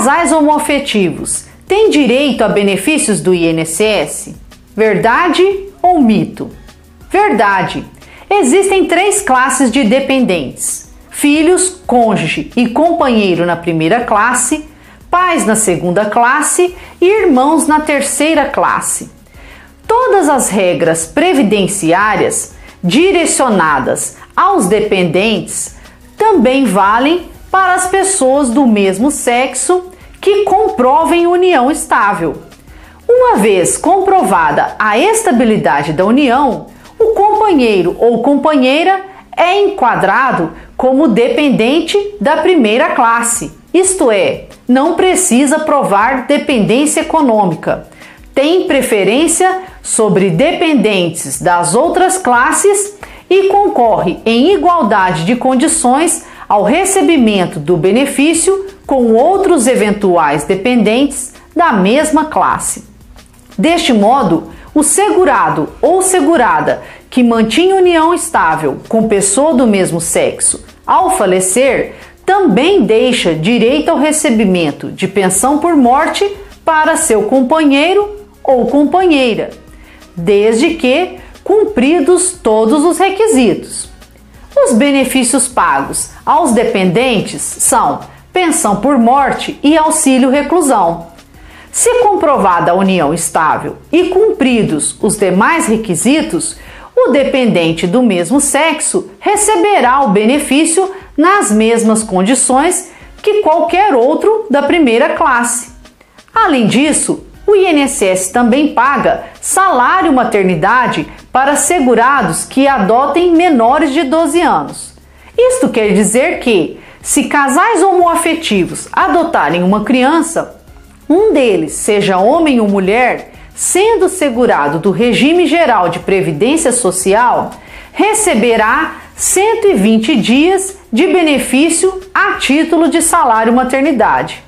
Casais homoafetivos têm direito a benefícios do INSS? Verdade ou mito? Verdade. Existem três classes de dependentes: filhos, cônjuge e companheiro na primeira classe, pais na segunda classe e irmãos na terceira classe. Todas as regras previdenciárias direcionadas aos dependentes também valem para as pessoas do mesmo sexo que comprovem união estável. Uma vez comprovada a estabilidade da união, o companheiro ou companheira é enquadrado como dependente da primeira classe, isto é, não precisa provar dependência econômica. Tem preferência sobre dependentes das outras classes e concorre em igualdade de condições ao recebimento do benefício com outros eventuais dependentes da mesma classe. Deste modo, o segurado ou segurada que mantinha união estável com pessoa do mesmo sexo ao falecer também deixa direito ao recebimento de pensão por morte para seu companheiro ou companheira, desde que cumpridos todos os requisitos. Os benefícios pagos aos dependentes são pensão por morte e auxílio reclusão. Se comprovada a união estável e cumpridos os demais requisitos, o dependente do mesmo sexo receberá o benefício nas mesmas condições que qualquer outro da primeira classe. Além disso, o INSS também paga salário maternidade para segurados que adotem menores de 12 anos. Isto quer dizer que, se casais homoafetivos adotarem uma criança, um deles, seja homem ou mulher, sendo segurado do regime geral de previdência social, receberá 120 dias de benefício a título de salário maternidade.